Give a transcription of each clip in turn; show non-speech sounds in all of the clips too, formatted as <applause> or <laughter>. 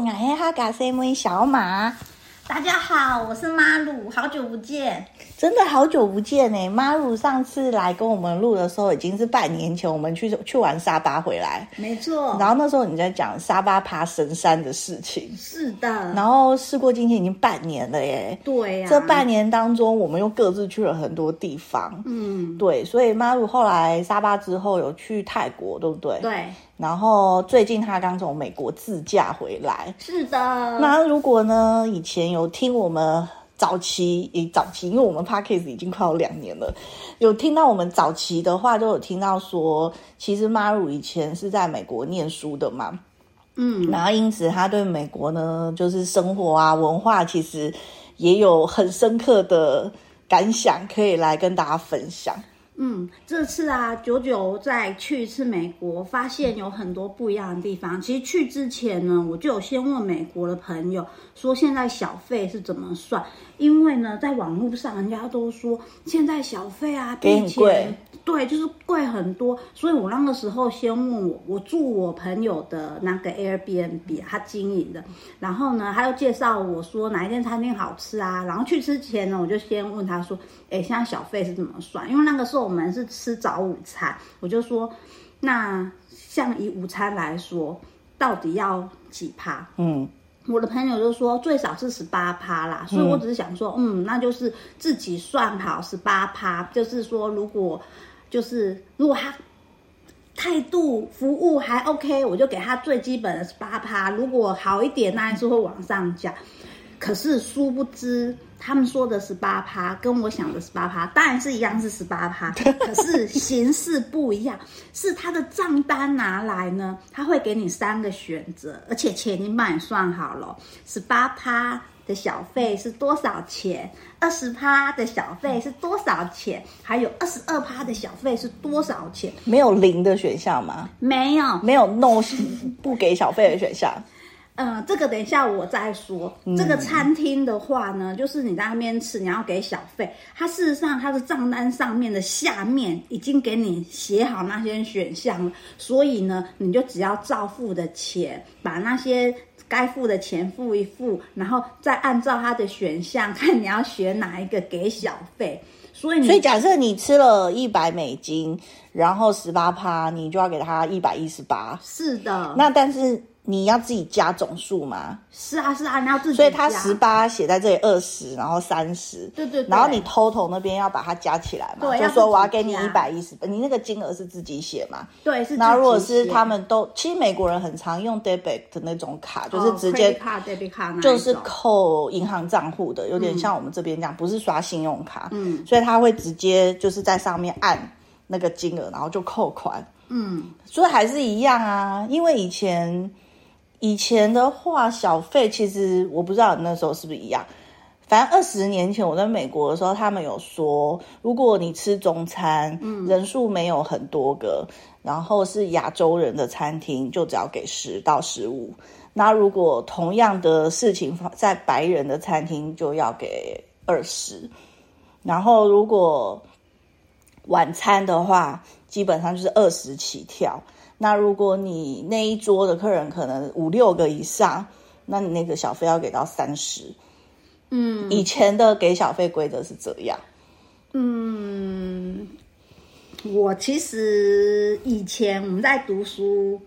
大家好，我是哈嘎 C M 小马。大家好，我是妈鲁，好久不见，真的好久不见呢。妈鲁上次来跟我们录的时候，已经是半年前，我们去去玩沙巴回来，没错。然后那时候你在讲沙巴爬神山的事情，是的。然后事过今天已经半年了耶，对呀、啊。这半年当中，我们又各自去了很多地方，嗯，对。所以妈鲁后来沙巴之后有去泰国，对不对？对。然后最近他刚从美国自驾回来，是的。那如果呢，以前有听我们早期，也，早期，因为我们 Podcast 已经快有两年了，有听到我们早期的话，都有听到说，其实 Maru 以前是在美国念书的嘛，嗯，然后因此他对美国呢，就是生活啊、文化，其实也有很深刻的感想，可以来跟大家分享。嗯，这次啊，九九在去一次美国，发现有很多不一样的地方。其实去之前呢，我就有先问美国的朋友，说现在小费是怎么算？因为呢，在网络上人家都说现在小费啊比以前对，就是贵很多。所以我那个时候先问我，我住我朋友的那个 Airbnb，他经营的，然后呢，他又介绍我说哪一间餐厅好吃啊。然后去之前呢，我就先问他说，哎，现在小费是怎么算？因为那个时候我们是吃早午餐，我就说，那像以午餐来说，到底要几趴？嗯。我的朋友就说最少是十八趴啦，所以我只是想说，嗯，嗯，那就是自己算好十八趴，就是说如果就是如果他态度服务还 OK，我就给他最基本的十八趴，如果好一点，那还是会往上加。可是殊不知。他们说的十八趴，跟我想的十八趴，当然是一样是十八趴，可是形式不一样。是他的账单拿来呢，他会给你三个选择，而且钱已经帮你算好了。十八趴的小费是多少钱？二十趴的小费是多少钱？还有二十二趴的小费是多少钱？没有零的选项吗？没有，没有 no 不给小费的选项。嗯，这个等一下我再说。这个餐厅的话呢，就是你在那边吃，你要给小费。它事实上，它的账单上面的下面已经给你写好那些选项了，所以呢，你就只要照付的钱，把那些该付的钱付一付，然后再按照它的选项看你要选哪一个给小费。所以，所以假设你吃了一百美金，然后十八趴，你就要给他一百一十八。是的，那但是。你要自己加总数吗？是啊，是啊，你要自己加。所以他十八写在这里二十，然后三十，对对对。然后你 total 那边要把它加起来嘛？对，就说我要给你一百一十，你那个金额是自己写嘛？对，是。那如果是他们都，其实美国人很常用 debit 的那种卡，就是直接卡 debit 卡，就是扣银行账户的，有点像我们这边这样，不是刷信用卡。嗯。所以他会直接就是在上面按那个金额，然后就扣款。嗯。所以还是一样啊，因为以前。以前的话，小费其实我不知道你那时候是不是一样。反正二十年前我在美国的时候，他们有说，如果你吃中餐，嗯，人数没有很多个，然后是亚洲人的餐厅，就只要给十到十五。那如果同样的事情在白人的餐厅，就要给二十。然后如果晚餐的话，基本上就是二十起跳。那如果你那一桌的客人可能五六个以上，那你那个小费要给到三十。嗯，以前的给小费规则是这样。嗯，我其实以前我们在读书，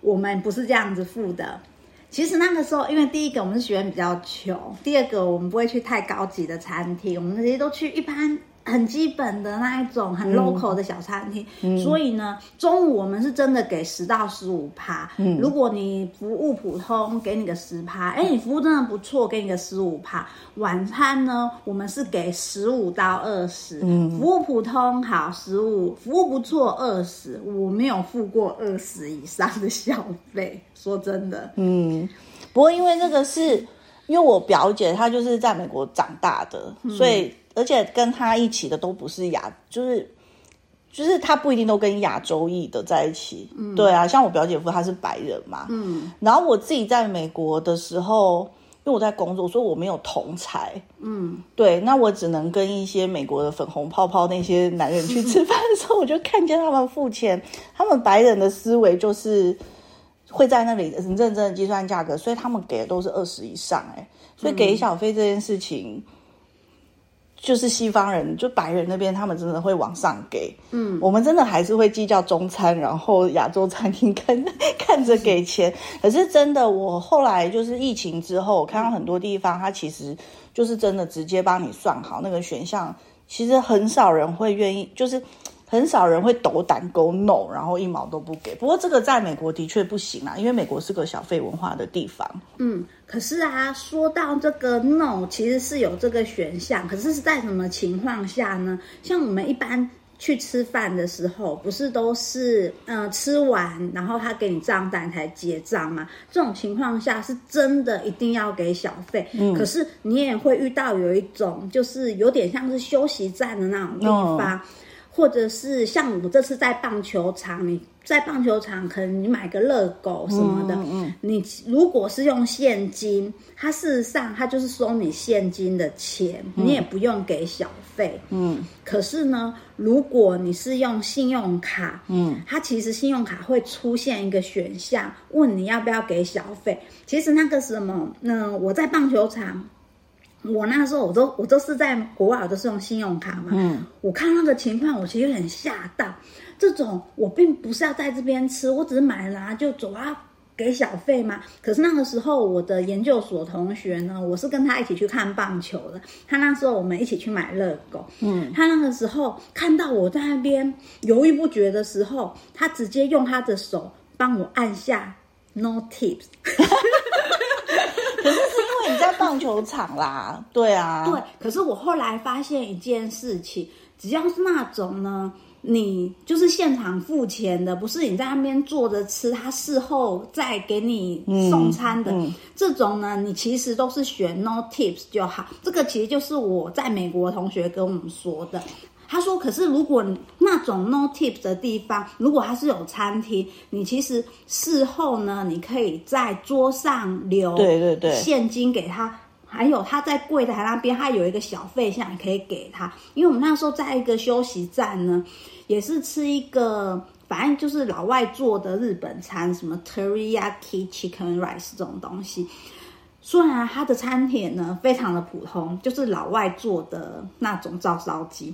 我们不是这样子付的。其实那个时候，因为第一个我们是学生比较穷，第二个我们不会去太高级的餐厅，我们那些都去一般。很基本的那一种很 local 的小餐厅，嗯、所以呢，中午我们是真的给十到十五趴。嗯，如果你服务普通，给你个十趴。哎，你服务真的不错，给你个十五趴。晚餐呢，我们是给十五到二十。嗯，服务普通好十五，服务不错二十。我没有付过二十以上的消费，<laughs> 说真的。嗯，不过因为那个是因为我表姐她就是在美国长大的，嗯、所以。而且跟他一起的都不是亚，就是就是他不一定都跟亚洲裔的在一起。嗯，对啊，像我表姐夫他是白人嘛。嗯，然后我自己在美国的时候，因为我在工作，所以我没有同才。嗯，对，那我只能跟一些美国的粉红泡泡那些男人去吃饭的时候，<laughs> 我就看见他们付钱，他们白人的思维就是会在那里认真的计算价格，所以他们给的都是二十以上哎，所以给小费这件事情。嗯就是西方人，就白人那边，他们真的会往上给。嗯，我们真的还是会计较中餐，然后亚洲餐厅看看着给钱。可是真的，我后来就是疫情之后，我看到很多地方，它其实就是真的直接帮你算好那个选项，其实很少人会愿意，就是。很少人会斗胆 go no，然后一毛都不给。不过这个在美国的确不行啊，因为美国是个小费文化的地方。嗯，可是啊，说到这个 no，其实是有这个选项，可是是在什么情况下呢？像我们一般去吃饭的时候，不是都是嗯、呃、吃完，然后他给你账单才结账吗？这种情况下是真的一定要给小费。嗯，可是你也会遇到有一种，就是有点像是休息站的那种地方。或者是像我这次在棒球场，你在棒球场可能你买个热狗什么的，嗯嗯、你如果是用现金，它事实上它就是收你现金的钱，嗯、你也不用给小费。嗯，可是呢，如果你是用信用卡，嗯，它其实信用卡会出现一个选项，问你要不要给小费。其实那个什么，那我在棒球场。我那时候我都我都是在国外，我都是用信用卡嘛。嗯，我看那个情况，我其实有点吓到。这种我并不是要在这边吃，我只是买了就走啊，给小费嘛。可是那个时候，我的研究所同学呢，我是跟他一起去看棒球的。他那时候我们一起去买热狗。嗯，他那个时候看到我在那边犹豫不决的时候，他直接用他的手帮我按下 No tips。<laughs> <laughs> 可是是因为你在棒球场啦，对啊，对。可是我后来发现一件事情，只要是那种呢，你就是现场付钱的，不是你在那边坐着吃，他事后再给你送餐的，嗯嗯、这种呢，你其实都是选 no tips 就好。这个其实就是我在美国同学跟我们说的。他说：“可是如果那种 no tips 的地方，如果它是有餐厅，你其实事后呢，你可以在桌上留对对对现金给他，还有他在柜台那边，他有一个小费项你可以给他。因为我们那时候在一个休息站呢，也是吃一个反正就是老外做的日本餐，什么 teriyaki chicken rice 这种东西。虽然他的餐点呢非常的普通，就是老外做的那种照烧鸡。”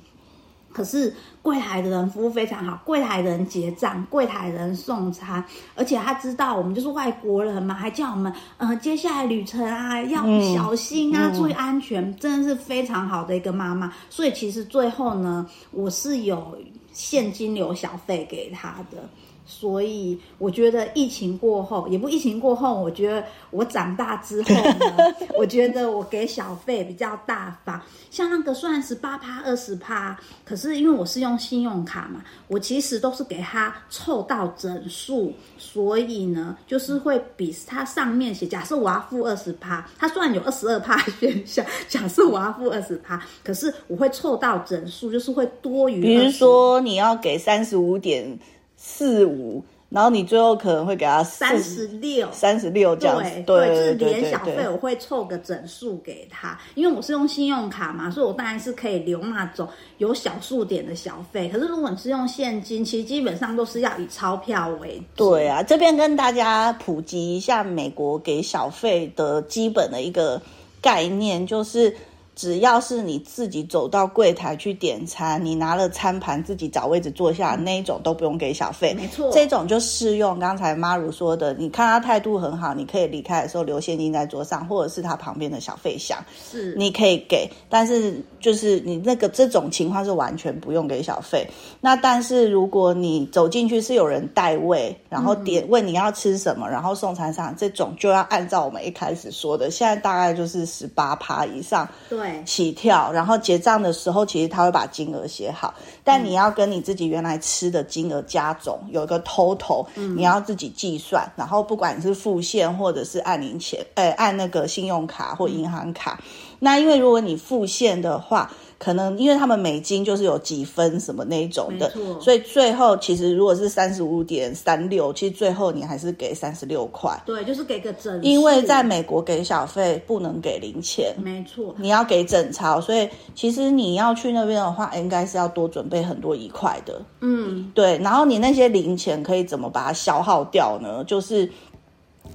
可是柜台的人服务非常好，柜台人结账，柜台人送餐，而且他知道我们就是外国人嘛，还叫我们呃接下来旅程啊要小心啊，注意安全，真的是非常好的一个妈妈。所以其实最后呢，我是有现金流小费给他的。所以我觉得疫情过后，也不疫情过后，我觉得我长大之后呢，我觉得我给小费比较大方。像那个算十八趴、二十趴，可是因为我是用信用卡嘛，我其实都是给他凑到整数，所以呢，就是会比他上面写。假设我要付二十趴，他虽然有二十二趴选项，<laughs> 假设我要付二十趴，可是我会凑到整数，就是会多余。比如说你要给三十五点。四五，然后你最后可能会给他三十六，三十六这样子，对，就是连小费我会凑个整数给他，因为我是用信用卡嘛，所以我当然是可以留那种有小数点的小费。可是如果你是用现金，其实基本上都是要以钞票为主。对啊，这边跟大家普及一下美国给小费的基本的一个概念，就是。只要是你自己走到柜台去点餐，你拿了餐盘自己找位置坐下，那一种都不用给小费。没错，这种就适用刚才妈如说的，你看他态度很好，你可以离开的时候留现金在桌上，或者是他旁边的小费箱，是你可以给。但是就是你那个这种情况是完全不用给小费。那但是如果你走进去是有人代位，然后点问你要吃什么，然后送餐上，这种就要按照我们一开始说的，现在大概就是十八趴以上。对。起跳，然后结账的时候，其实他会把金额写好，但你要跟你自己原来吃的金额加总，有一个 total，你要自己计算。然后不管你是付现或者是按零钱，呃，按那个信用卡或银行卡，那因为如果你付现的话。可能因为他们美金就是有几分什么那一种的，所以最后其实如果是三十五点三六，其实最后你还是给三十六块。对，就是给个整。因为在美国给小费不能给零钱，没错，你要给整钞。所以其实你要去那边的话，应该是要多准备很多一块的。嗯，对。然后你那些零钱可以怎么把它消耗掉呢？就是。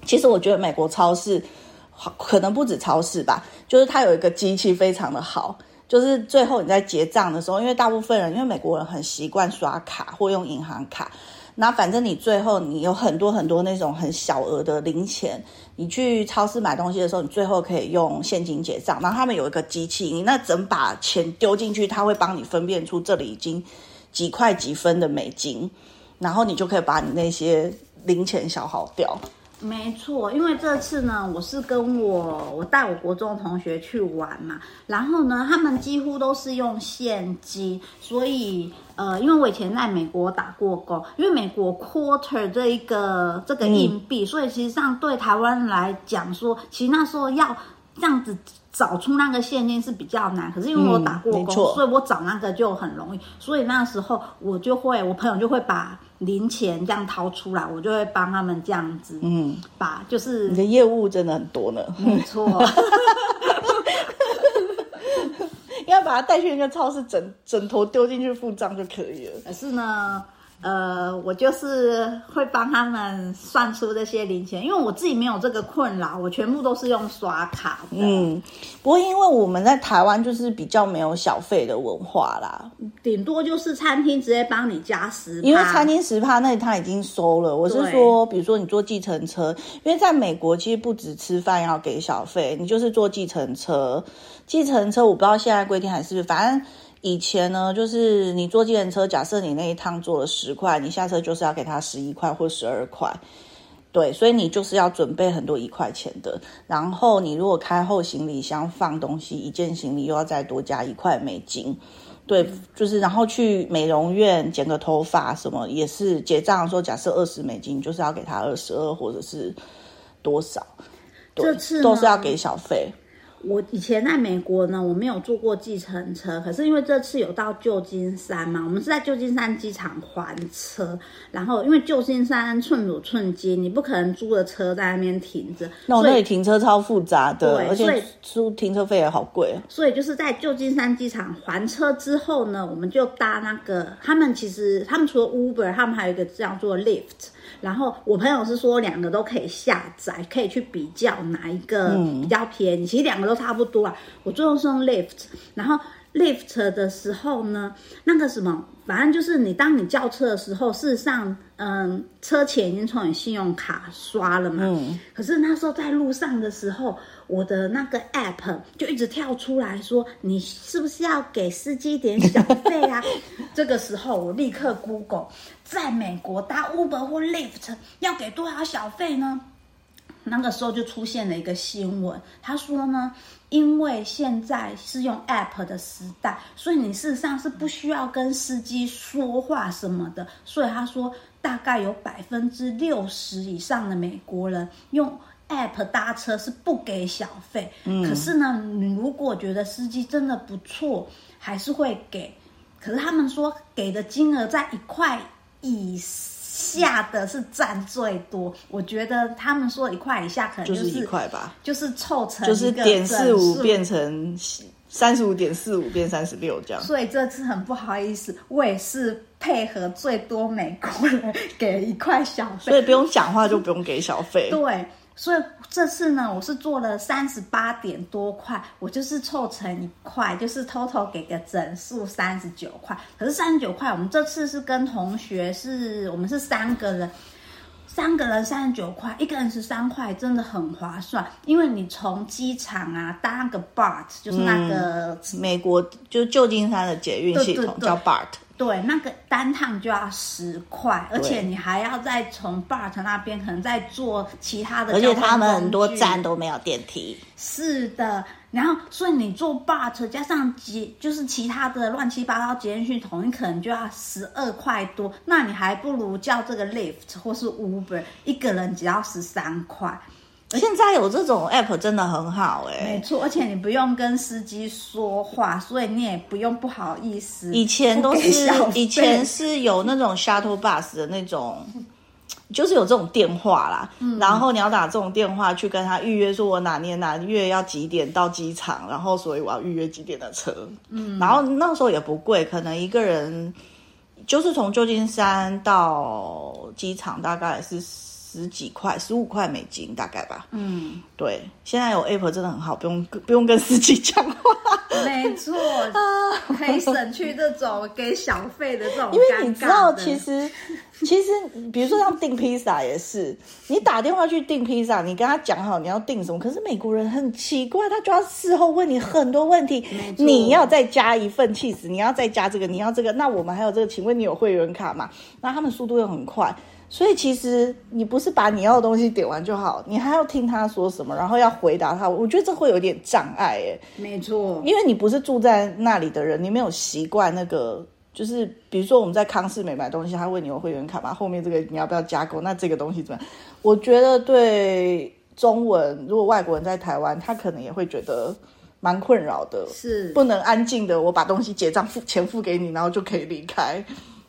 其实我觉得美国超市可能不止超市吧，就是它有一个机器非常的好，就是最后你在结账的时候，因为大部分人因为美国人很习惯刷卡或用银行卡。那反正你最后你有很多很多那种很小额的零钱，你去超市买东西的时候，你最后可以用现金结账。然后他们有一个机器，你那整把钱丢进去，他会帮你分辨出这里已经几块几分的美金，然后你就可以把你那些零钱消耗掉。没错，因为这次呢，我是跟我我带我国中同学去玩嘛，然后呢，他们几乎都是用现金，所以呃，因为我以前在美国打过工，因为美国 quarter 这一个这个硬币，嗯、所以其实上对台湾来讲说，其实那时候要这样子。找出那个现金是比较难，可是因为我打过工，嗯、所以我找那个就很容易。所以那时候我就会，我朋友就会把零钱这样掏出来，我就会帮他们这样子，嗯，把就是你的业务真的很多呢，没错，<laughs> 要把它带去一个超市，整整头丢进去付账就可以了。可是呢。呃，我就是会帮他们算出这些零钱，因为我自己没有这个困扰，我全部都是用刷卡的。嗯，不过因为我们在台湾就是比较没有小费的文化啦，顶多就是餐厅直接帮你加十，因为餐厅十趴那他已经收了。我是说，比如说你坐计程车，因为在美国其实不止吃饭要给小费，你就是坐计程车，计程车我不知道现在规定还是，反正。以前呢，就是你坐计程车，假设你那一趟坐了十块，你下车就是要给他十一块或十二块，对，所以你就是要准备很多一块钱的。然后你如果开后行李箱放东西，一件行李又要再多加一块美金，对，就是然后去美容院剪个头发什么也是结账的时候，假设二十美金，就是要给他二十二或者是多少，对，这次都是要给小费。我以前在美国呢，我没有坐过计程车，可是因为这次有到旧金山嘛，我们是在旧金山机场还车，然后因为旧金山寸土寸金，你不可能租的车在那边停着，那我那里停车超复杂的，对，而且租停车费也好贵。所以就是在旧金山机场还车之后呢，我们就搭那个，他们其实他们除了 Uber，他们还有一个叫做 Lyft。然后我朋友是说两个都可以下载，可以去比较哪一个比较便宜。嗯、其实两个都差不多啊。我最后是用 lift，然后 lift 的时候呢，那个什么，反正就是你当你叫车的时候，事实上，嗯，车钱已经从你信用卡刷了嘛。嗯。可是那时候在路上的时候，我的那个 App 就一直跳出来说，你是不是要给司机点小费啊？<laughs> 这个时候我立刻 Google。在美国搭 Uber 或 Lyft 要给多少小费呢？那个时候就出现了一个新闻，他说呢，因为现在是用 App 的时代，所以你事实上是不需要跟司机说话什么的，所以他说大概有百分之六十以上的美国人用 App 搭车是不给小费。嗯，可是呢，你如果觉得司机真的不错，还是会给。可是他们说给的金额在一块。以下的是占最多，我觉得他们说一块以下可能就是一块吧，就是凑成就是点四五变成三十五点四五变三十六这样。所以这次很不好意思，我也是配合最多美国人给一块小费，所以不用讲话就不用给小费。对。所以这次呢，我是做了三十八点多块，我就是凑成一块，就是 total 给个整数三十九块。可是三十九块，我们这次是跟同学是，是我们是三个人，三个人三十九块，一个人十三块，真的很划算。因为你从机场啊搭个 BART，就是那个、嗯、美国就旧金山的捷运系统叫 BART。对，那个单趟就要十块，而且你还要再从 BART 那边可能再坐其他的，而且他们很多站都没有电梯。是的，然后所以你坐 BART 加上捷，就是其他的乱七八糟捷运系统，你可能就要十二块多。那你还不如叫这个 lift 或是 Uber，一个人只要十三块。现在有这种 app 真的很好哎、欸，没错，而且你不用跟司机说话，所以你也不用不好意思。以前都是以前是有那种 shuttle bus 的那种，就是有这种电话啦，嗯、然后你要打这种电话去跟他预约，说我哪年哪月要几点到机场，然后所以我要预约几点的车。嗯，然后那时候也不贵，可能一个人就是从旧金山到机场大概是。十几块，十五块美金大概吧。嗯，对，现在有 Apple 真的很好，不用不用跟司机讲话。没错，可以省去这种给小费的这种。因为你知道，其实其实，比如说像订披萨也是，你打电话去订披萨，你跟他讲好你要订什么，可是美国人很奇怪，他就要事后问你很多问题。你要再加一份起司，你要再加这个，你要这个，那我们还有这个，请问你有会员卡吗？那他们速度又很快。所以其实你不是把你要的东西点完就好，你还要听他说什么，然后要回答他。我觉得这会有点障碍，哎，没错，因为你不是住在那里的人，你没有习惯那个，就是比如说我们在康是美买东西，他问你有会员卡吗？后面这个你要不要加购？那这个东西怎么样？我觉得对中文，如果外国人在台湾，他可能也会觉得蛮困扰的，是不能安静的，我把东西结账付钱付给你，然后就可以离开。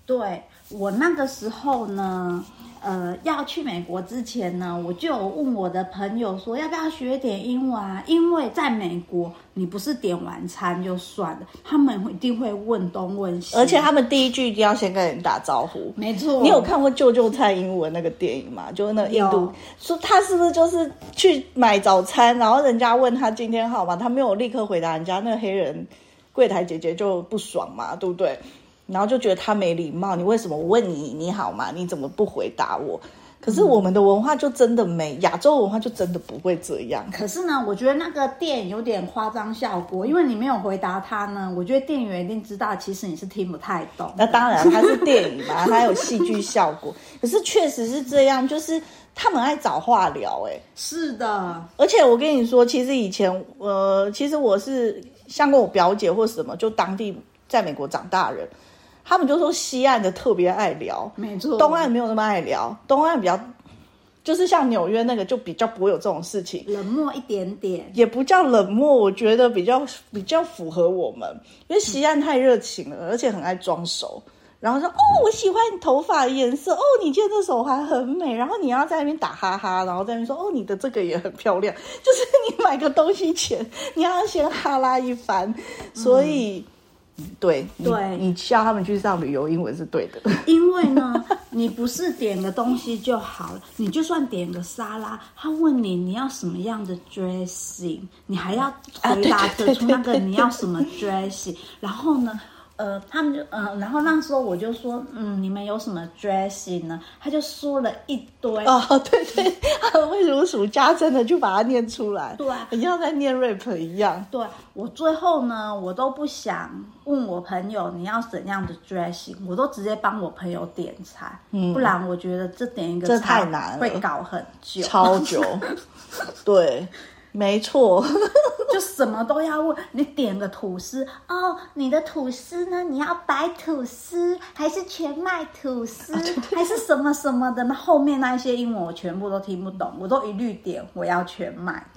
对。我那个时候呢，呃，要去美国之前呢，我就有问我的朋友说，要不要学点英文啊？因为在美国，你不是点完餐就算了，他们一定会问东问西，而且他们第一句一定要先跟人打招呼。没错，你有看过《救救蔡英文》那个电影吗？就是那个印度说他是不是就是去买早餐，然后人家问他今天好吗？他没有立刻回答人家，那个黑人柜台姐姐就不爽嘛，对不对？然后就觉得他没礼貌，你为什么我问你你好吗？你怎么不回答我？可是我们的文化就真的没，亚洲文化就真的不会这样。可是呢，我觉得那个店有点夸张效果，因为你没有回答他呢，我觉得店员一定知道其实你是听不太懂。那当然，它是电影嘛，它有戏剧效果。可是确实是这样，就是他们爱找话聊，欸，哎，是的。而且我跟你说，其实以前，呃，其实我是像跟我表姐或什么，就当地在美国长大人。他们就说西岸的特别爱聊，没错，东岸没有那么爱聊。东岸比较，就是像纽约那个，就比较不会有这种事情，冷漠一点点，也不叫冷漠，我觉得比较比较符合我们，因为西岸太热情了，而且很爱装熟，然后说哦，我喜欢你头发的颜色，哦，你今天这手环很美，然后你要在那边打哈哈，然后在那边说哦，你的这个也很漂亮，就是你买个东西前，你要先哈拉一番，所以。嗯对对，你叫他们去上旅游，英文是对的。<laughs> 因为呢，<laughs> 你不是点个东西就好了，你就算点个沙拉，他问你你要什么样的 dressing，你还要 <laughs> 回答得出那个你要什么 dressing，然后呢？呃，他们就嗯、呃，然后那时候我就说，嗯，你们有什么 dressing 呢？他就说了一堆。哦，对对，他会如数家珍的就把它念出来。对，很像在念 rap 一样。对，我最后呢，我都不想问我朋友你要怎样的 dressing，我都直接帮我朋友点菜。嗯，不然我觉得这点一个菜太难了，会搞很久，超久。<laughs> 对。没错，<laughs> 就什么都要问。你点个吐司哦，你的吐司呢？你要白吐司还是全麦吐司，还是什么什么的？那后面那一些英文我全部都听不懂，我都一律点我要全麦。<laughs>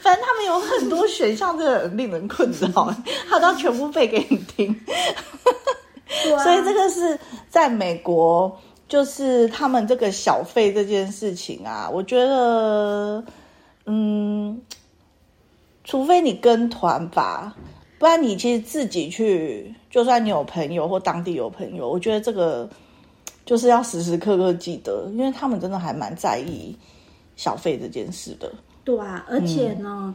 反正他们有很多选项，真的很令人困扰。他都要全部背给你听，<laughs> 啊、所以这个是在美国。就是他们这个小费这件事情啊，我觉得，嗯，除非你跟团吧，不然你其实自己去，就算你有朋友或当地有朋友，我觉得这个就是要时时刻刻记得，因为他们真的还蛮在意小费这件事的。对啊，而且呢，嗯、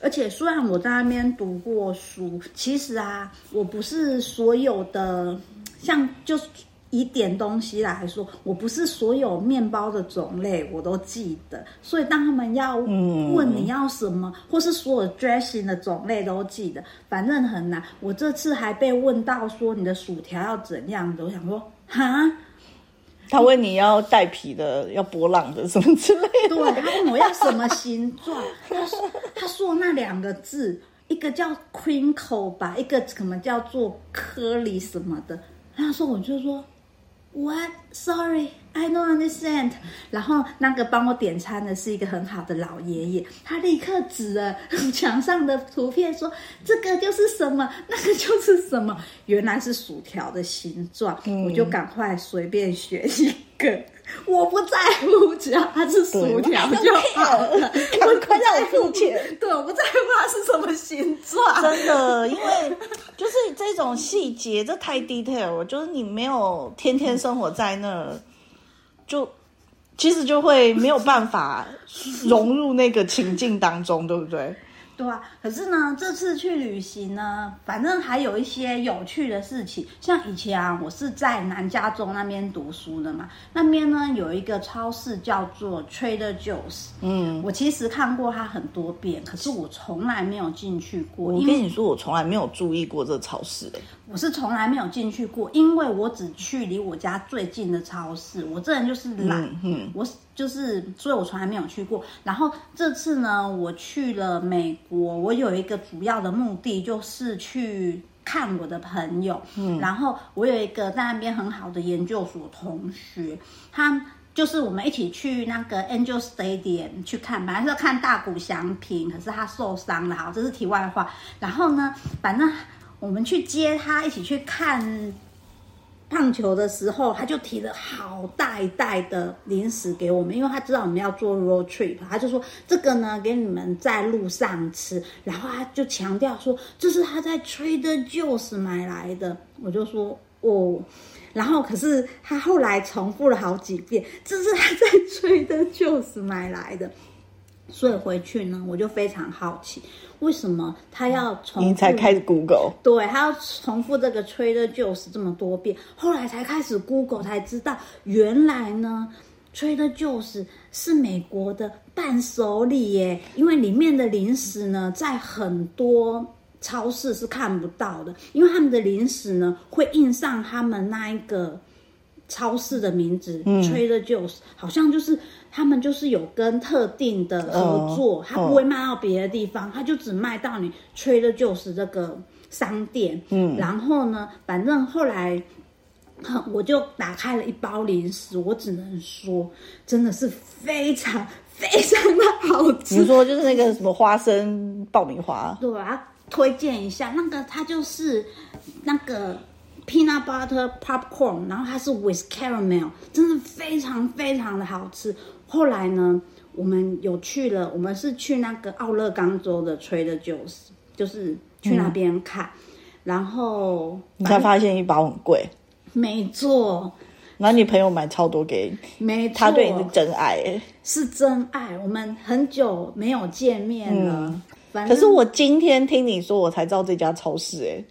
而且虽然我在那边读过书，其实啊，我不是所有的像就是。以点东西来说，我不是所有面包的种类我都记得，所以当他们要问你要什么，嗯、或是所有 dressing 的种类都记得，反正很难。我这次还被问到说你的薯条要怎样的，我想说哈，他问你要带皮的，要波浪的什么之类的，对，他问我要什么形状，他说他说那两个字，一个叫 crinkle 吧，一个可能叫做颗粒什么的，他说我就说。What? Sorry, I don't understand. 然后那个帮我点餐的是一个很好的老爷爷，他立刻指了 <laughs> 墙上的图片说：“这个就是什么，那个就是什么。”原来是薯条的形状，嗯、我就赶快随便选一个。我不在乎，只要它是薯条就好了。赶快让我付钱。对，我不在乎它是什么形状。真的，因为就是这种细节，这太 detail 了。就是你没有天天生活在那儿，就其实就会没有办法融入那个情境当中，对不对？对啊，可是呢，这次去旅行呢，反正还有一些有趣的事情。像以前啊，我是在南加州那边读书的嘛，那边呢有一个超市叫做 Trader Joe's。嗯，我其实看过它很多遍，可是我从来没有进去过。我跟你说，我从来没有注意过这超市。我是从来没有进去过，因为我只去离我家最近的超市。我这人就是懒，嗯，嗯，我就是，所以我从来没有去过。然后这次呢，我去了美国，我有一个主要的目的就是去看我的朋友。嗯，然后我有一个在那边很好的研究所同学，他就是我们一起去那个 Angel Stadium 去看，本来是要看大谷翔平，可是他受伤了。好，这是题外话。然后呢，反正。我们去接他一起去看棒球的时候，他就提了好大一袋的零食给我们，因为他知道我们要做 road trip，他就说这个呢给你们在路上吃，然后他就强调说这是他在 Trader Joe's 买来的，我就说哦，然后可是他后来重复了好几遍，这是他在 Trader Joe's 买来的。所以回去呢，我就非常好奇，为什么他要重复？你才开始 Google？对，他要重复这个 Trader Joe's 这么多遍，后来才开始 Google 才知道，原来呢，Trader Joe's 是美国的伴手礼耶，因为里面的零食呢，在很多超市是看不到的，因为他们的零食呢，会印上他们那一个。超市的名字、嗯、Trader Joe's 好像就是他们就是有跟特定的合作，他、哦、不会卖到别的地方，他、哦、就只卖到你 Trader Joe's 这个商店。嗯，然后呢，反正后来我就打开了一包零食，我只能说真的是非常非常的好吃。你说就是那个什么花生爆米花？对，我要推荐一下那个，它就是那个。Peanut butter popcorn，然后它是 with caramel，真的非常非常的好吃。后来呢，我们有去了，我们是去那个奥勒冈州的 Trader Joe's，就是去那边看，嗯、然后你才发现一包很贵。没错，然后你朋友买超多给你，没错，他对你是真爱，是真爱。我们很久没有见面了，嗯、可是我今天听你说，我才知道这家超市，哎。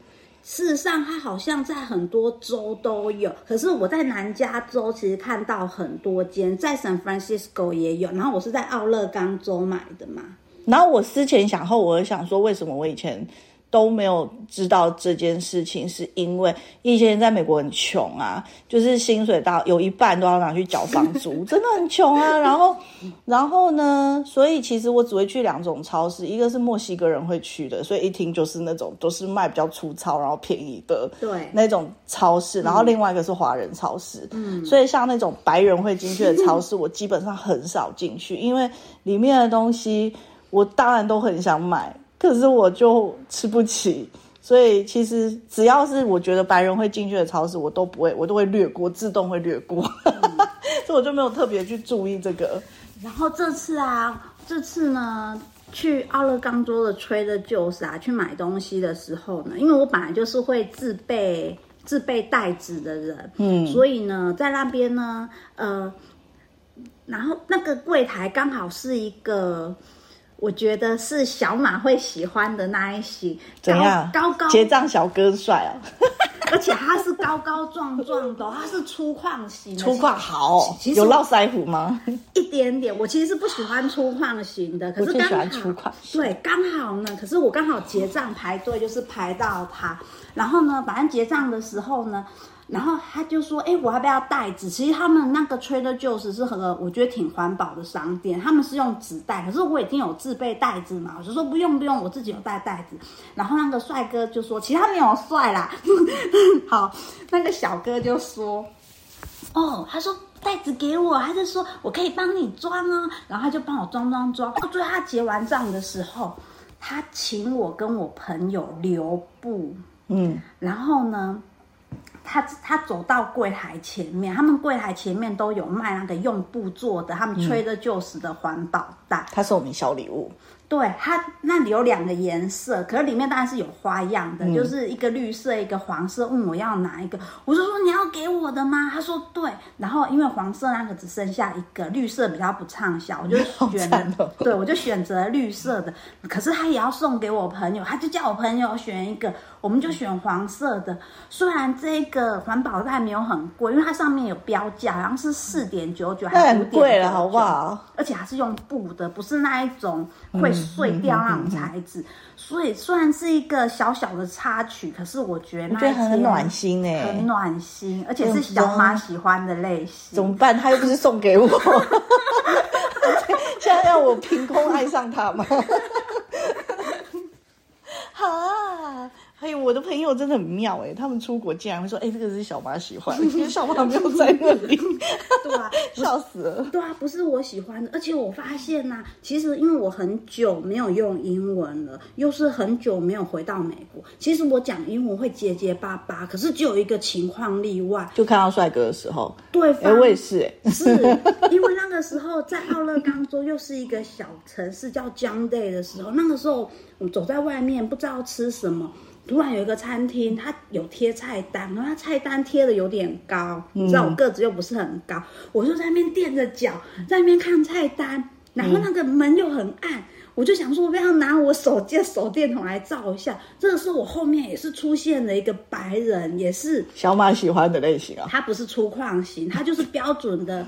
事实上，它好像在很多州都有。可是我在南加州其实看到很多间，在 San Francisco 也有。然后我是在奥勒冈州买的嘛。然后我思前想后，我想说，为什么我以前都没有知道这件事情，是因为以前在美国很穷啊，就是薪水到有一半都要拿去缴房租，<laughs> 真的很穷啊。然后，然后呢，所以其实我只会去两种超市，一个是墨西哥人会去的，所以一听就是那种都是卖比较粗糙然后便宜的对那种超市，然后另外一个是华人超市，嗯，所以像那种白人会进去的超市，<laughs> 我基本上很少进去，因为里面的东西我当然都很想买。可是我就吃不起，所以其实只要是我觉得白人会进去的超市，我都不会，我都会略过，自动会略过，嗯、<laughs> 所以我就没有特别去注意这个。然后这次啊，这次呢，去奥勒冈州的 Trader Joe's 啊，去买东西的时候呢，因为我本来就是会自备自备袋子的人，嗯，所以呢，在那边呢，呃，然后那个柜台刚好是一个。我觉得是小马会喜欢的那一型，怎样？高高结账小哥帅哦，<laughs> 而且他是高高壮壮的，他是粗犷型的。粗犷好，有络腮胡吗？一点点。我其实是不喜欢粗犷型的，<laughs> 可是刚好粗犷。对，刚好呢。可是我刚好结账排队，就是排到他。然后呢，反正结账的时候呢。然后他就说：“哎，我要不要袋子？其实他们那个 Trader Joe's 是很，我觉得挺环保的商店。他们是用纸袋，可是我已经有自备袋子嘛，我就说不用不用，我自己有带袋子。然后那个帅哥就说，其实他没有帅啦。好，那个小哥就说，哦，他说袋子给我，他就说我可以帮你装哦。然后他就帮我装装装。最后他结完账的时候，他请我跟我朋友留步。嗯，然后呢？”他他走到柜台前面，他们柜台前面都有卖那个用布做的，他们 Trader Joe's 的环保袋。他送你小礼物，对，它那里有两个颜色，可是里面当然是有花样的，嗯、就是一个绿色，一个黄色。问我要哪一个，我就说你要给我的吗？他说对。然后因为黄色那个只剩下一个，绿色比较不畅销，我就 <laughs> 选了。哦、对，我就选择绿色的。可是他也要送给我朋友，他就叫我朋友选一个，我们就选黄色的。虽然这个环保袋没有很贵，因为它上面有标价，好像是四点九九还是五点九九，很贵了，好不好？而且还是用布的，不是那一种会。碎掉那种材质，所以虽然是一个小小的插曲，可是我觉得那很暖心哎，很暖心，而且是小马喜欢的类型。怎么办？他又不是送给我，<laughs> 现在要我凭空爱上他吗？<laughs> 好啊。哎，我的朋友真的很妙哎，他们出国竟然会说：“哎，这个是小马喜欢，<laughs> 因为小马没有在那里。”对啊，<laughs> 笑死了。对啊，不是我喜欢的，而且我发现呐、啊，其实因为我很久没有用英文了，又是很久没有回到美国，其实我讲英文会结结巴巴。可是只有一个情况例外，就看到帅哥的时候。对，哎，我也是哎，是因为那个时候在奥勒冈州又是一个小城市叫 John Day 的时候，那个时候我走在外面不知道吃什么。突然有一个餐厅，它有贴菜单，然后它菜单贴的有点高，你知道我个子又不是很高，我就在那边垫着脚，在那边看菜单，然后那个门又很暗，我就想说，我不要拿我手机的手电筒来照一下。这个时候我后面也是出现了一个白人，也是小马喜欢的类型啊，他不是粗犷型，他就是标准的。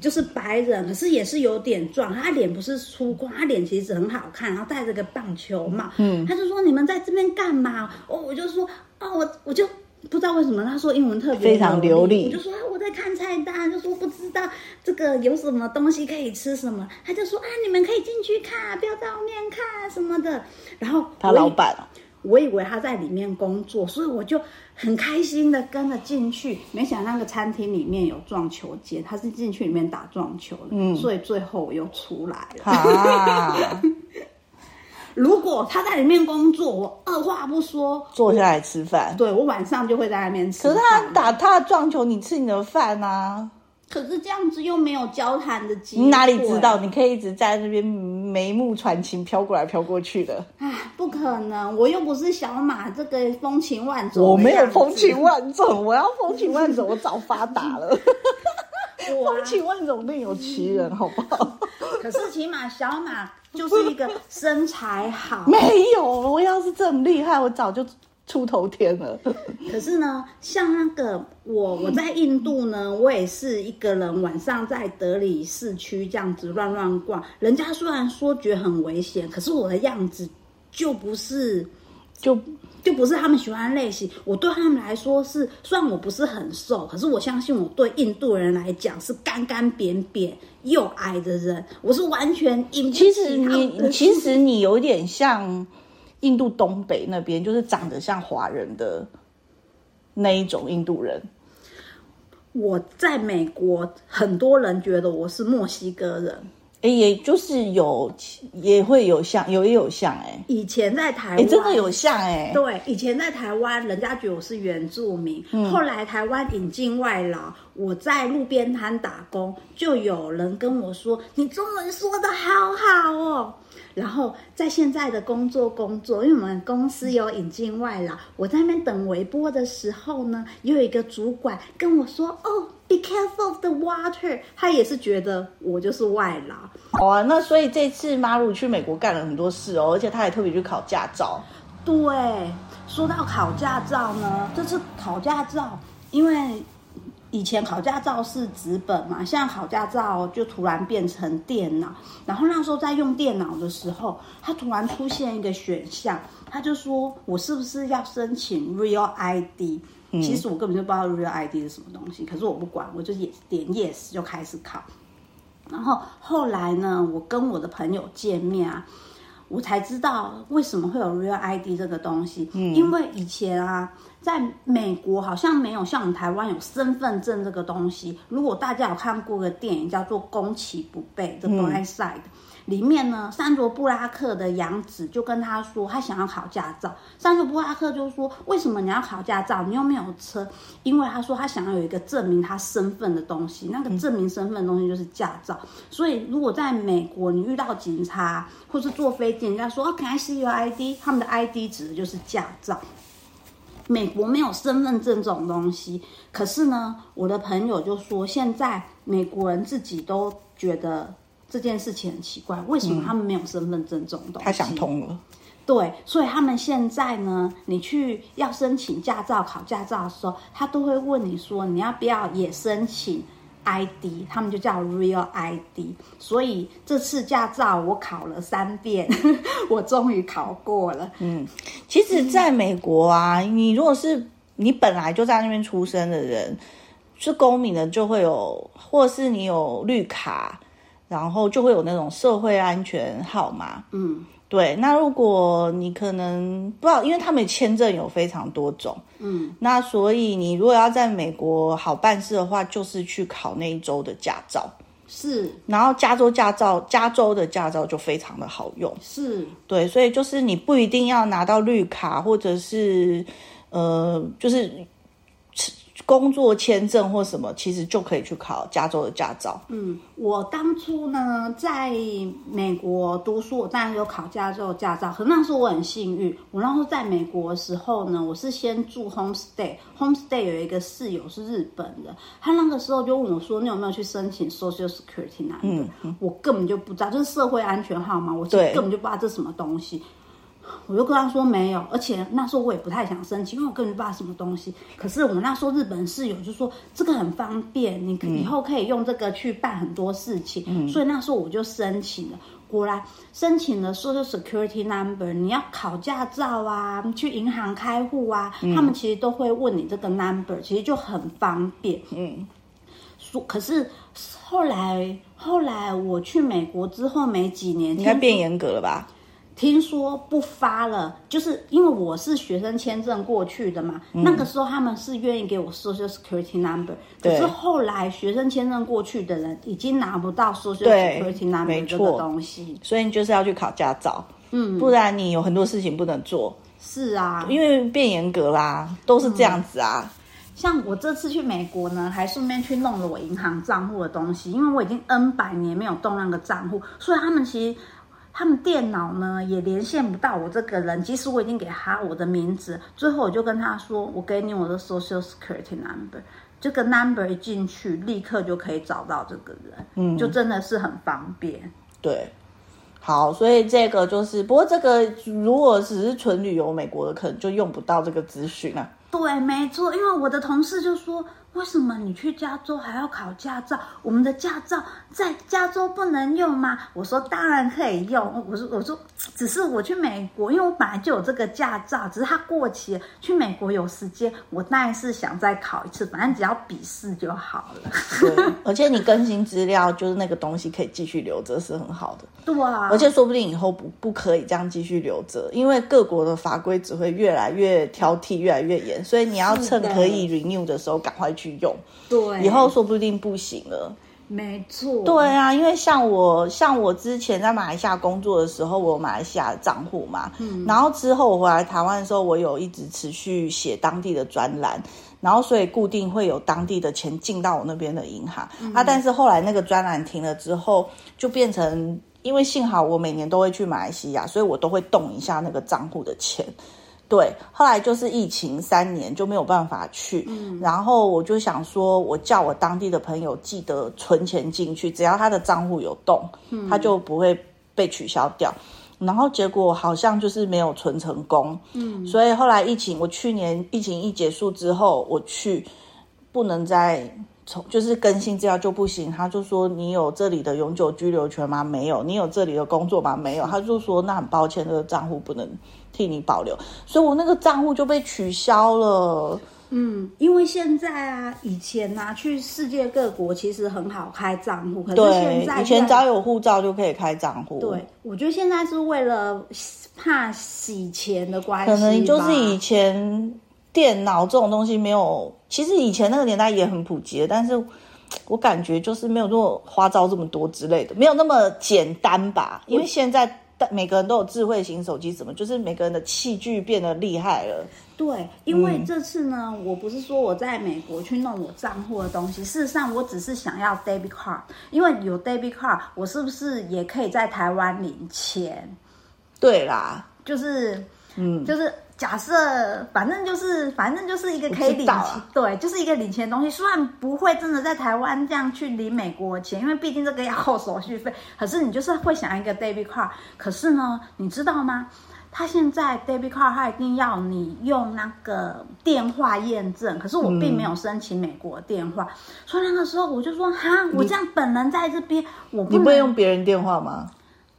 就是白人，可是也是有点壮。他脸不是粗犷，他脸其实很好看，然后戴着个棒球帽。嗯，他就说：“你们在这边干嘛？”哦，我就说：“哦，我我就不知道为什么。”他说英文特别非常流利。我就说：“我在看菜单。”就说不知道这个有什么东西可以吃什么。他就说：“啊，你们可以进去看，不要在外面看什么的。”然后他老板我以为他在里面工作，所以我就很开心的跟了进去。没想到那个餐厅里面有撞球间，他是进去里面打撞球的，嗯，所以最后我又出来了。啊、<laughs> 如果他在里面工作，我二话不说坐下来吃饭。对，我晚上就会在那边吃。可是他打他的撞球，你吃你的饭啊。可是这样子又没有交谈的机会。你哪里知道？你可以一直在那边眉目传情，飘过来飘过去的。唉，不可能！我又不是小马，这个风情万种。我没有风情万种，我要风情万种，我早发达了。<laughs> 风情万种另有其人，好不好？可是起码小马就是一个身材好。没有，我要是这么厉害，我早就。出头天了，<laughs> 可是呢，像那个我我在印度呢，我也是一个人晚上在德里市区这样子乱乱逛。人家虽然说觉得很危险，可是我的样子就不是，就就不是他们喜欢的类型。我对他们来说是，虽然我不是很瘦，可是我相信我对印度人来讲是干干扁扁又矮的人，我是完全。其实你其实你有点像。印度东北那边就是长得像华人的那一种印度人。我在美国，很多人觉得我是墨西哥人。哎，也就是有，也会有像，有也有像哎。以前在台湾，真的有像哎。对，以前在台湾，人家觉得我是原住民。嗯。后来台湾引进外劳，我在路边摊打工，就有人跟我说：“你中文说的好好哦。”然后在现在的工作工作，因为我们公司有引进外劳，我在那边等微波的时候呢，有一个主管跟我说：“哦，be careful of the water。”他也是觉得我就是外劳。好啊，那所以这次 Maru 去美国干了很多事哦，而且他还特别去考驾照。对，说到考驾照呢，这次考驾照，因为。以前考驾照是纸本嘛，现在考驾照就突然变成电脑。然后那时候在用电脑的时候，它突然出现一个选项，他就说我是不是要申请 Real ID？嗯，其实我根本就不知道 Real ID 是什么东西，可是我不管，我就点点 Yes 就开始考。然后后来呢，我跟我的朋友见面啊，我才知道为什么会有 Real ID 这个东西。嗯，因为以前啊。在美国好像没有像我们台湾有身份证这个东西。如果大家有看过个电影叫做《攻其不备》的《The Blind Side》。里面呢，珊卓布拉克的养子就跟他说，他想要考驾照。珊卓布拉克就说：“为什么你要考驾照？你又没有车。”因为他说他想要有一个证明他身份的东西，那个证明身份的东西就是驾照。所以，如果在美国你遇到警察或是坐飞机，人家说 “Can I see your ID？” 他们的 ID 指的就是驾照。美国没有身份证这种东西，可是呢，我的朋友就说，现在美国人自己都觉得。这件事情很奇怪，为什么他们没有身份证这种东西？他想通了，对，所以他们现在呢，你去要申请驾照、考驾照的时候，他都会问你说，你要不要也申请 ID？他们就叫 Real ID。所以这次驾照我考了三遍，<laughs> 我终于考过了。嗯，其实在美国啊，你如果是你本来就在那边出生的人，是公民的，就会有，或是你有绿卡。然后就会有那种社会安全号码，嗯，对。那如果你可能不知道，因为他们签证有非常多种，嗯，那所以你如果要在美国好办事的话，就是去考那一周的驾照，是。然后加州驾照，加州的驾照就非常的好用，是对。所以就是你不一定要拿到绿卡，或者是呃，就是。工作签证或什么，其实就可以去考加州的驾照。嗯，我当初呢，在美国读书，我当然有考加州的驾照。可是那时候我很幸运，我那时候在美国的时候呢，我是先住 homestay，homestay 有一个室友是日本的，他那个时候就问我说：“你有没有去申请 Social Security number？” 嗯嗯，我根本就不知道，就是社会安全号码，我根本就不知道这是什么东西。我就跟他说没有，而且那时候我也不太想申请，因为我根本不知道什么东西。可是我们那时候日本室友就说这个很方便，你以后可以用这个去办很多事情。嗯，所以那时候我就申请了。果然申请了 Social Security Number，你要考驾照啊，去银行开户啊，嗯，他们其实都会问你这个 number，其实就很方便。嗯，说可是后来后来我去美国之后没几年，应该变严格了吧？听说不发了，就是因为我是学生签证过去的嘛。嗯、那个时候他们是愿意给我 Social Security Number，可是后来学生签证过去的人已经拿不到 Social Security Number 这个东西，所以你就是要去考驾照，嗯，不然你有很多事情不能做。是啊，因为变严格啦，都是这样子啊。嗯、像我这次去美国呢，还顺便去弄了我银行账户的东西，因为我已经 N 百年没有动那个账户，所以他们其实。他们电脑呢也连线不到我这个人，即使我已经给他我的名字，最后我就跟他说：“我给你我的 Social Security Number，这个 number 一进去，立刻就可以找到这个人，嗯，就真的是很方便。”对，好，所以这个就是，不过这个如果只是纯旅游美国的，可能就用不到这个资讯啊。对，没错，因为我的同事就说。为什么你去加州还要考驾照？我们的驾照在加州不能用吗？我说当然可以用。我说我说，只是我去美国，因为我本来就有这个驾照，只是它过期了。去美国有时间，我当然是想再考一次，反正只要笔试就好了。对，而且你更新资料，就是那个东西可以继续留着，是很好的。对啊，而且说不定以后不不可以这样继续留着，因为各国的法规只会越来越挑剔，越来越严，所以你要趁可以 renew 的时候赶快去。去用，对，以后说不定不行了。没错，对啊，因为像我，像我之前在马来西亚工作的时候，我有马来西亚的账户嘛，嗯，然后之后我回来台湾的时候，我有一直持续写当地的专栏，然后所以固定会有当地的钱进到我那边的银行，嗯，啊，但是后来那个专栏停了之后，就变成，因为幸好我每年都会去马来西亚，所以我都会动一下那个账户的钱。对，后来就是疫情三年就没有办法去，嗯，然后我就想说，我叫我当地的朋友记得存钱进去，只要他的账户有动，嗯，他就不会被取消掉。然后结果好像就是没有存成功，嗯，所以后来疫情，我去年疫情一结束之后，我去不能再从就是更新资料就不行，他就说你有这里的永久居留权吗？没有，你有这里的工作吗？没有，他就说那很抱歉，这个账户不能。替你保留，所以我那个账户就被取消了。嗯，因为现在啊，以前啊，去世界各国其实很好开账户，可是现在，对，以前只要有护照就可以开账户。对，我觉得现在是为了怕洗钱的关系，可能就是以前电脑这种东西没有，其实以前那个年代也很普及的，但是我感觉就是没有那么花招这么多之类的，没有那么简单吧。因为现在每个人都有智慧型手机，怎么就是每个人的器具变得厉害了。对，因为这次呢，嗯、我不是说我在美国去弄我账户的东西，事实上我只是想要 debit card，因为有 debit card，我是不是也可以在台湾领钱？对啦，就是，嗯，就是。假设反正就是反正就是一个可以领钱，啊、对，就是一个领钱的东西。虽然不会真的在台湾这样去领美国钱，因为毕竟这个要扣手续费。可是你就是会想一个 debit card。可是呢，你知道吗？他现在 debit card 他一定要你用那个电话验证。可是我并没有申请美国的电话，嗯、所以那个时候我就说哈，我这样本人在这边，我不能，你不会用别人电话吗？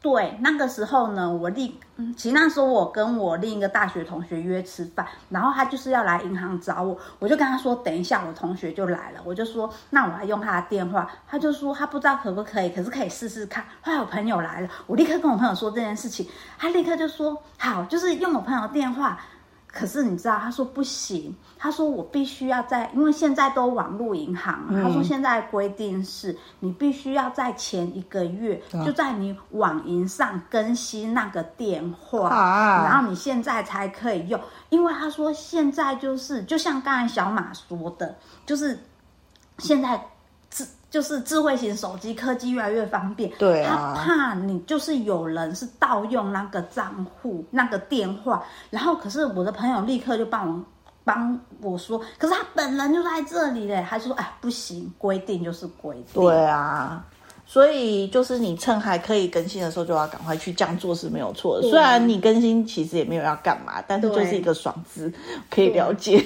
对，那个时候呢，我立，其实那时候我跟我另一个大学同学约吃饭，然后他就是要来银行找我，我就跟他说，等一下我同学就来了，我就说，那我来用他的电话，他就说他不知道可不可以，可是可以试试看。后来我朋友来了，我立刻跟我朋友说这件事情，他立刻就说好，就是用我朋友电话。可是你知道，他说不行，他说我必须要在，因为现在都网络银行，他说现在规定是你必须要在前一个月就在你网银上更新那个电话，然后你现在才可以用，因为他说现在就是就像刚才小马说的，就是现在。就是智慧型手机科技越来越方便，对啊，他怕你就是有人是盗用那个账户那个电话，然后可是我的朋友立刻就帮我帮我说，可是他本人就在这里嘞，他就说哎不行，规定就是规定，对啊，所以就是你趁还可以更新的时候就要赶快去这样做是没有错的，虽然你更新其实也没有要干嘛，但是就是一个爽字，可以了解。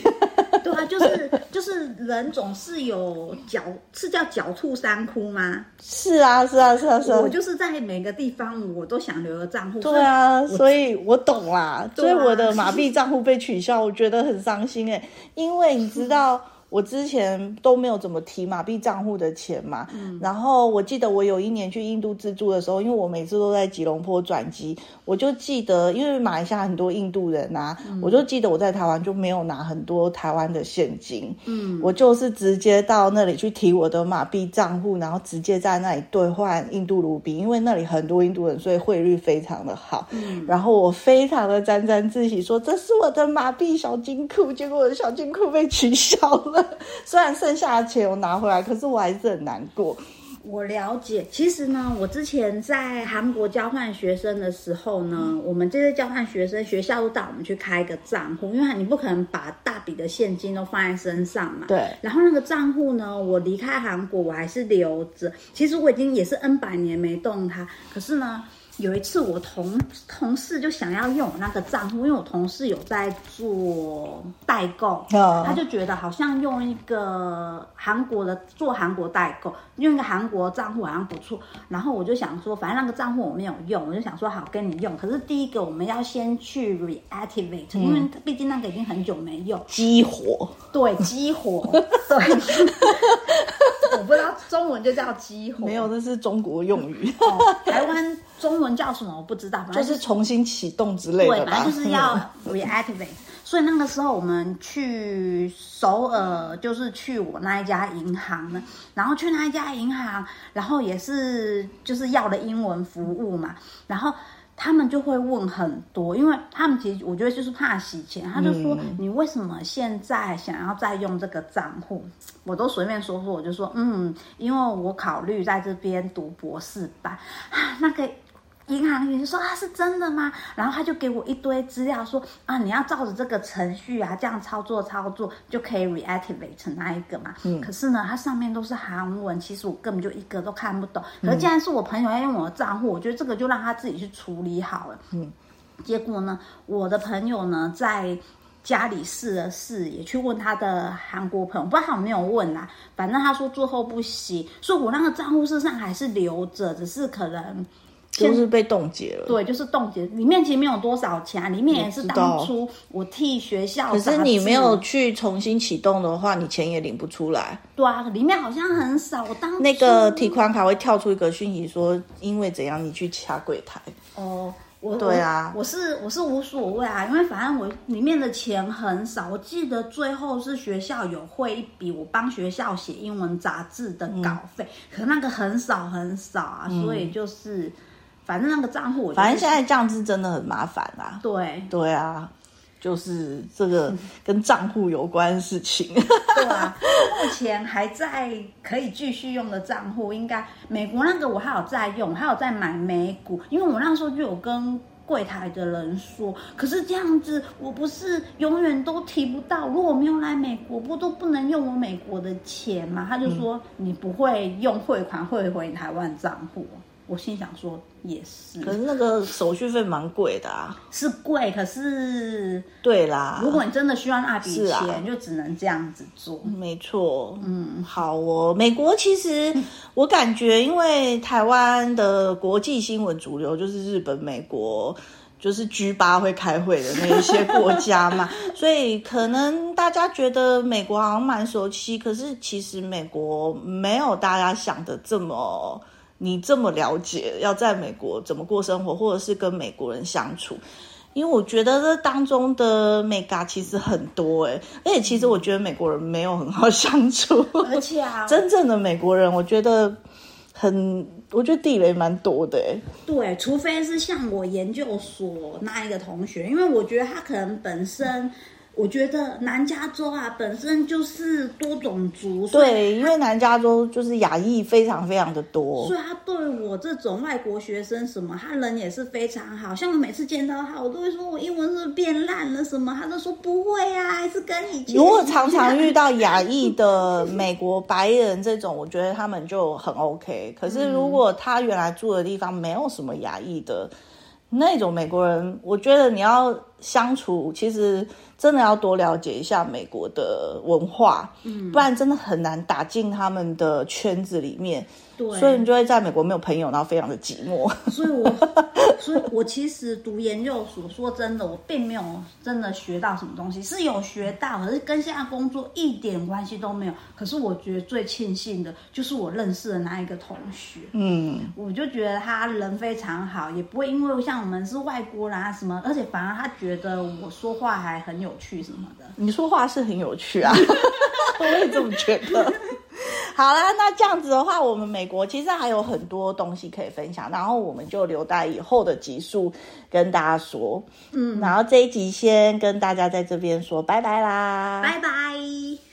对啊，就是就是人总是有狡，是叫狡兔三窟吗？是啊，是啊，是啊，是啊。我就是在每个地方，我都想留个账户。对啊，所以我懂啦。所以我的马币账户被取消，我觉得很伤心哎，因为你知道。我之前都没有怎么提马币账户的钱嘛，嗯、然后我记得我有一年去印度自助的时候，因为我每次都在吉隆坡转机，我就记得，因为马来西亚很多印度人啊，嗯、我就记得我在台湾就没有拿很多台湾的现金，嗯，我就是直接到那里去提我的马币账户，然后直接在那里兑换印度卢比，因为那里很多印度人，所以汇率非常的好，嗯，然后我非常的沾沾自喜，说这是我的马币小金库，结果我的小金库被取消了。<laughs> 虽然剩下的钱我拿回来，可是我还是很难过。我了解，其实呢，我之前在韩国交换学生的时候呢，嗯、我们这些交换学生学校都带我们去开一个账户，因为你不可能把大笔的现金都放在身上嘛。对。然后那个账户呢，我离开韩国我还是留着。其实我已经也是 N 百年没动它，可是呢。有一次，我同同事就想要用我那个账户，因为我同事有在做代购，oh. 他就觉得好像用一个韩国的做韩国代购，用一个韩国账户好像不错。然后我就想说，反正那个账户我没有用，我就想说好跟你用。可是第一个我们要先去 reactivate，、嗯、因为毕竟那个已经很久没用，激活。对，激活。<laughs> 对。<laughs> 我不知道中文就叫激活，没有，那是中国用语。哦、台湾中文叫什么？我不知道，反正就是重新启动之类的。对，反正就是要 <laughs> reactivate。所以那个时候我们去首尔，就是去我那一家银行呢，然后去那一家银行，然后也是就是要的英文服务嘛，然后。他们就会问很多，因为他们其实我觉得就是怕洗钱。他就说：“你为什么现在想要再用这个账户？”我都随便说说，我就说：“嗯，因为我考虑在这边读博士班啊，<sighs> 那个。”银行员说：“他是真的吗？”然后他就给我一堆资料，说：“啊，你要照着这个程序啊，这样操作操作就可以 reactivate 成那一个嘛。”嗯。可是呢，它上面都是韩文，其实我根本就一个都看不懂。可是既然是我朋友要用我的账户，我觉得这个就让他自己去处理好了。嗯。结果呢，我的朋友呢在家里试了试，也去问他的韩国朋友，不知道他有没有问啦。反正他说最后不行，所以我那个账户事实上还是留着，只是可能。就是被冻结了，对，就是冻结。里面其实没有多少钱，里面也是当初我替学校。可是你没有去重新启动的话，你钱也领不出来。对啊，里面好像很少。我当那个提款卡会跳出一个讯息说，因为怎样你去掐柜台。哦。我对啊，我，我是我是无所谓啊，因为反正我里面的钱很少。我记得最后是学校有汇一笔，我帮学校写英文杂志的稿费，嗯、可那个很少很少啊，嗯、所以就是反正那个账户我，反正现在这样子真的很麻烦啦。对对啊。就是这个跟账户有关的事情，对啊，目前还在可以继续用的账户，应该美国那个我还有在用，还有在买美股，因为我那时候就有跟柜台的人说，可是这样子我不是永远都提不到，如果没有来美国，不都不能用我美国的钱吗？他就说你不会用汇款汇回台湾账户。我心想说也是，可是那个手续费蛮贵的啊，是贵，可是对啦，如果你真的需要那笔钱，啊、就只能这样子做。没错，嗯，好哦。美国其实我感觉，因为台湾的国际新闻主流就是日本、美国，就是 G 八会开会的那一些国家嘛，<laughs> 所以可能大家觉得美国好像蛮熟悉，可是其实美国没有大家想的这么。你这么了解要在美国怎么过生活，或者是跟美国人相处，因为我觉得这当中的美嘎其实很多哎，而且其实我觉得美国人没有很好相处，而且啊，真正的美国人我觉得很，我觉得地雷蛮多的哎。对，除非是像我研究所那一个同学，因为我觉得他可能本身。我觉得南加州啊，本身就是多种族，对，因为南加州就是亚裔非常非常的多，所以他对我这种外国学生什么，他人也是非常好。像我每次见到他，我都会说我英文是不是变烂了什么，他都说不会啊，还是跟以前。如果常常遇到亚裔的美国白人这种，我觉得他们就很 OK。可是如果他原来住的地方没有什么亚裔的那种美国人，我觉得你要相处，其实。真的要多了解一下美国的文化，嗯，不然真的很难打进他们的圈子里面。对，所以你就会在美国没有朋友，然后非常的寂寞。所以我，<laughs> 所以我其实读研究所，说真的，我并没有真的学到什么东西，是有学到，可是跟现在工作一点关系都没有。可是我觉得最庆幸的就是我认识的那一个同学，嗯，我就觉得他人非常好，也不会因为像我们是外国人啊什么，而且反而他觉得我说话还很有趣什么的。你说话是很有趣啊，<laughs> 我也这么觉得。好啦，那这样子的话，我们美国其实还有很多东西可以分享，然后我们就留待以后的集数跟大家说。嗯，然后这一集先跟大家在这边说拜拜啦，拜拜。